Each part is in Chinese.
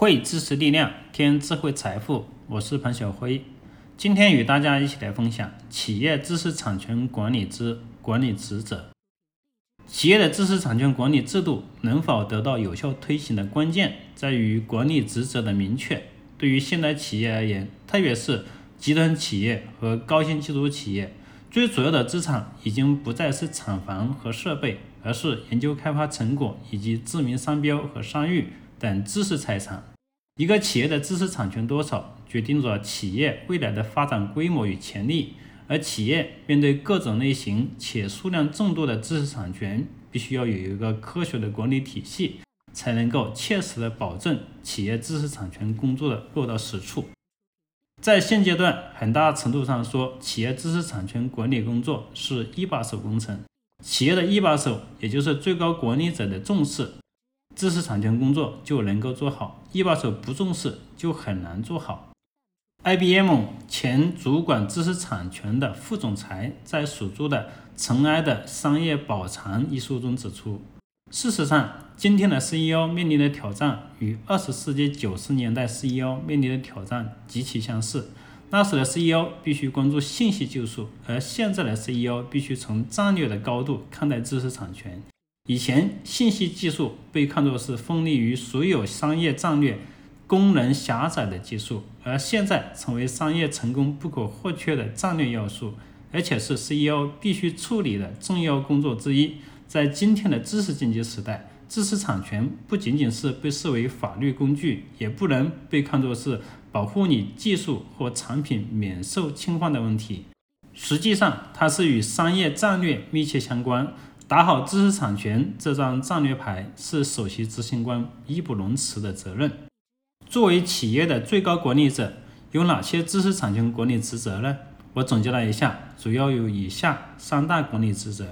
汇知识力量，添智慧财富。我是彭小辉，今天与大家一起来分享企业知识产权管理之管理职责。企业的知识产权管理制度能否得到有效推行的关键，在于管理职责的明确。对于现代企业而言，特别是集团企业和高新技术企业，最主要的资产已经不再是厂房和设备，而是研究开发成果以及知名商标和商誉。等知识财产，一个企业的知识产权多少，决定着企业未来的发展规模与潜力。而企业面对各种类型且数量众多的知识产权，必须要有一个科学的管理体系，才能够切实的保证企业知识产权工作的落到实处。在现阶段，很大程度上说，企业知识产权管理工作是一把手工程。企业的一把手，也就是最高管理者的重视。知识产权工作就能够做好，一把手不重视就很难做好。IBM 前主管知识产权的副总裁在所著的《尘埃的商业宝藏》一书中指出，事实上，今天的 CEO 面临的挑战与二十世纪九十年代 CEO 面临的挑战极其相似。那时的 CEO 必须关注信息技术，而现在的 CEO 必须从战略的高度看待知识产权。以前，信息技术被看作是锋利于所有商业战略、功能狭窄的技术，而现在成为商业成功不可或缺的战略要素，而且是 CEO 必须处理的重要工作之一。在今天的知识经济时代，知识产权不仅仅是被视为法律工具，也不能被看作是保护你技术或产品免受侵犯的问题。实际上，它是与商业战略密切相关。打好知识产权这张战略牌是首席执行官义不容辞的责任。作为企业的最高管理者，有哪些知识产权管理职责呢？我总结了一下，主要有以下三大管理职责。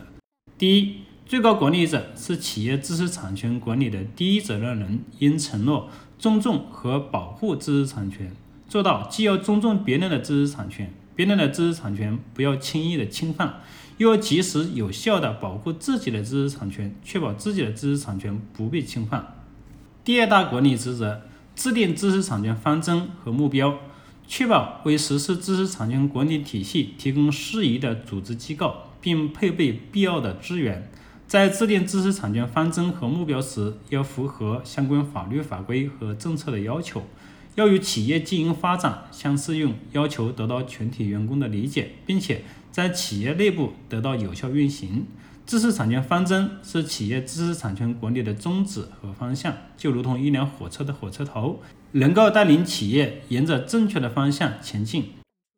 第一，最高管理者是企业知识产权管理的第一责任人，应承诺尊重和保护知识产权，做到既要尊重别人的知识产权，别人的知识产权不要轻易的侵犯。要及时有效地保护自己的知识产权，确保自己的知识产权不被侵犯。第二大管理职责，制定知识产权方针和目标，确保为实施知识产权管理体系提供适宜的组织机构，并配备必要的资源。在制定知识产权方针和目标时，要符合相关法律法规和政策的要求，要与企业经营发展相适用，要求得到全体员工的理解，并且。在企业内部得到有效运行，知识产权方针是企业知识产权管理的宗旨和方向，就如同一辆火车的火车头，能够带领企业沿着正确的方向前进，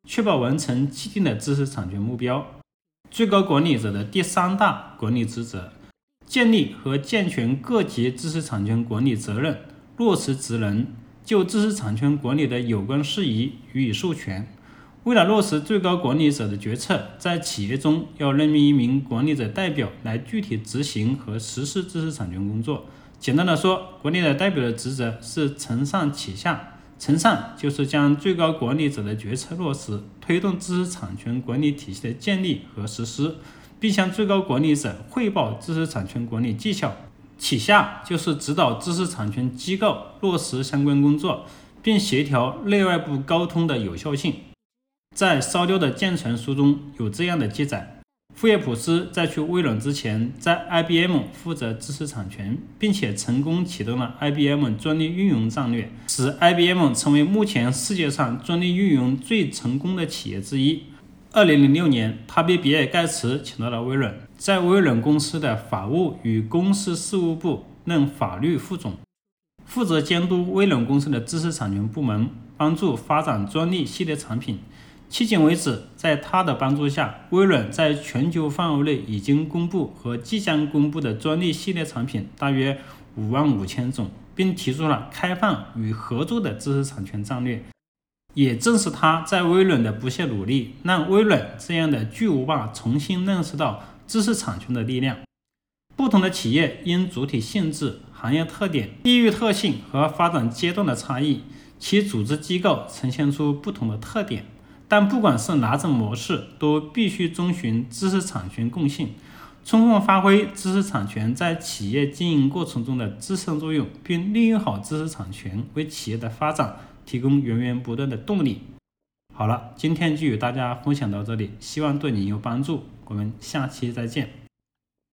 确保完成既定的知识产权目标。最高管理者的第三大管理职责，建立和健全各级知识产权管理责任，落实职能，就知识产权管理的有关事宜予以授权。为了落实最高管理者的决策，在企业中要任命一名管理者代表来具体执行和实施知识产权工作。简单的说，管理者代表的职责是承上启下。承上就是将最高管理者的决策落实，推动知识产权管理体系的建立和实施，并向最高管理者汇报知识产权管理绩效。启下就是指导知识产权机构落实相关工作，并协调内外部沟通的有效性。在烧掉的建成书中有这样的记载：富叶普斯在去微软之前，在 IBM 负责知识产权，并且成功启动了 IBM 专利运用战略，使 IBM 成为目前世界上专利运用最成功的企业之一。二零零六年，他被比尔盖茨请到了微软，在微软公司的法务与公司事务部任法律副总，负责监督微软公司的知识产权部门，帮助发展专利系列产品。迄今为止，在他的帮助下，微软在全球范围内已经公布和即将公布的专利系列产品大约五万五千种，并提出了开放与合作的知识产权战略。也正是他在微软的不懈努力，让微软这样的巨无霸重新认识到知识产权的力量。不同的企业因主体性质、行业特点、地域特性和发展阶段的差异，其组织机构呈现出不同的特点。但不管是哪种模式，都必须遵循知识产权共性，充分发挥知识产权在企业经营过程中的支撑作用，并利用好知识产权，为企业的发展提供源源不断的动力。好了，今天就与大家分享到这里，希望对你有帮助。我们下期再见。